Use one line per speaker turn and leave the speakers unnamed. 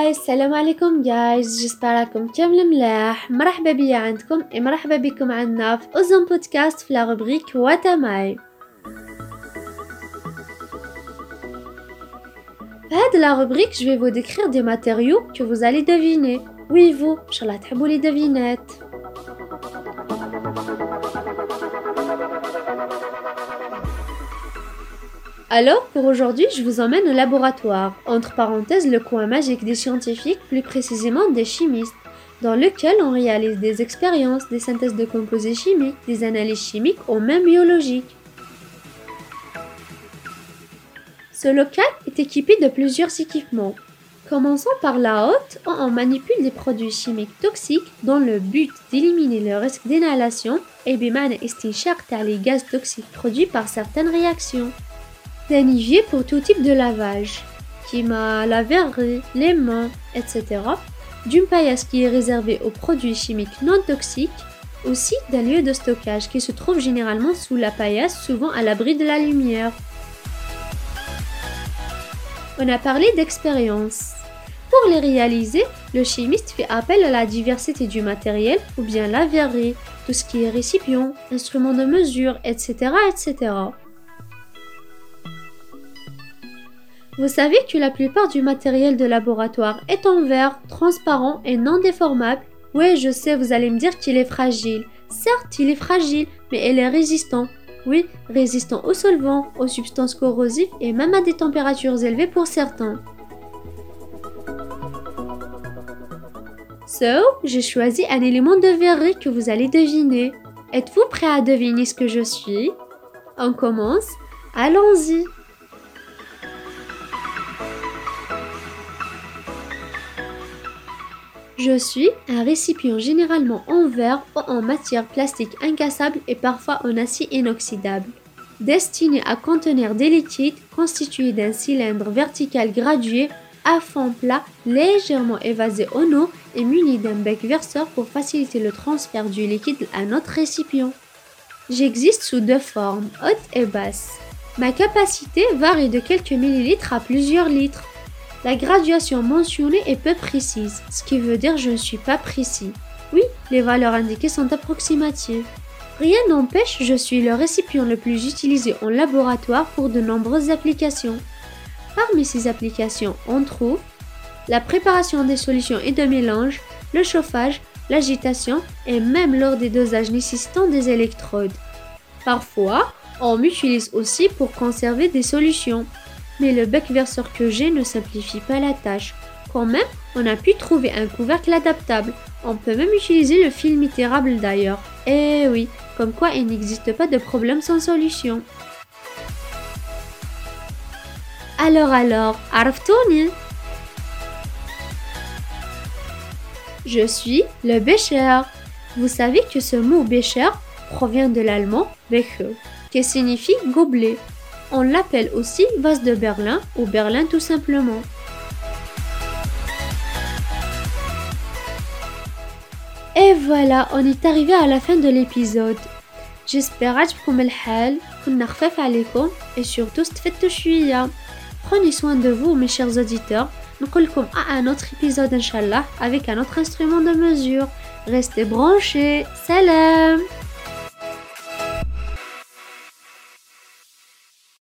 هاي السلام عليكم جايز جسبر راكم كامل ملاح مرحبا بيا عندكم مرحبا بكم عندنا في اوزون بودكاست في لا روبريك واتاماي في هاد لا روبريك جو vous décrire des matériaux que vous allez deviner. Oui vous ان شاء الله تحبوا لي devinettes Alors, pour aujourd'hui, je vous emmène au laboratoire, entre parenthèses le coin magique des scientifiques, plus précisément des chimistes, dans lequel on réalise des expériences, des synthèses de composés chimiques, des analyses chimiques ou même biologiques. Ce local est équipé de plusieurs équipements. Commençons par la haute, où on manipule des produits chimiques toxiques dans le but d'éliminer le risque d'inhalation et bimane estinchar les gaz toxiques produits par certaines réactions d'un pour tout type de lavage, qui m'a la verrerie, les mains, etc. D'une paillasse qui est réservée aux produits chimiques non toxiques, aussi d'un lieu de stockage qui se trouve généralement sous la paillasse, souvent à l'abri de la lumière. On a parlé d'expérience. Pour les réaliser, le chimiste fait appel à la diversité du matériel ou bien la verrerie, tout ce qui est récipient, instruments de mesure, etc. etc. Vous savez que la plupart du matériel de laboratoire est en verre, transparent et non déformable. Oui, je sais, vous allez me dire qu'il est fragile. Certes, il est fragile, mais il est résistant. Oui, résistant aux solvants, aux substances corrosives et même à des températures élevées pour certains. So, j'ai choisi un élément de verrerie que vous allez deviner. Êtes-vous prêt à deviner ce que je suis? On commence Allons-y Je suis un récipient généralement en verre ou en matière plastique incassable et parfois en acier inoxydable, destiné à contenir des liquides constitués d'un cylindre vertical gradué à fond plat légèrement évasé en eau et muni d'un bec verseur pour faciliter le transfert du liquide à notre récipient. J'existe sous deux formes, haute et basse. Ma capacité varie de quelques millilitres à plusieurs litres. La graduation mentionnée est peu précise, ce qui veut dire je ne suis pas précis. Oui, les valeurs indiquées sont approximatives. Rien n'empêche, je suis le récipient le plus utilisé en laboratoire pour de nombreuses applications. Parmi ces applications, on trouve la préparation des solutions et de mélange, le chauffage, l'agitation et même lors des dosages nécessitant des électrodes. Parfois, on m'utilise aussi pour conserver des solutions mais le bec verseur que j'ai ne simplifie pas la tâche. Quand même, on a pu trouver un couvercle adaptable. On peut même utiliser le film itérable d'ailleurs. Eh oui, comme quoi il n'existe pas de problème sans solution. Alors alors, Arftoni Je suis le Becher. Vous savez que ce mot Becher provient de l'allemand Becher, qui signifie gobelet. On l'appelle aussi vase de Berlin ou Berlin tout simplement. Et voilà, on est arrivé à la fin de l'épisode. J'espère عجبكم الحال كنا خفاف عليكم et surtout استفدتوا شوية. Prenez soin de vous mes chers auditeurs. نقولكم à un autre épisode inchallah avec un autre instrument de mesure. Restez branchés. Salam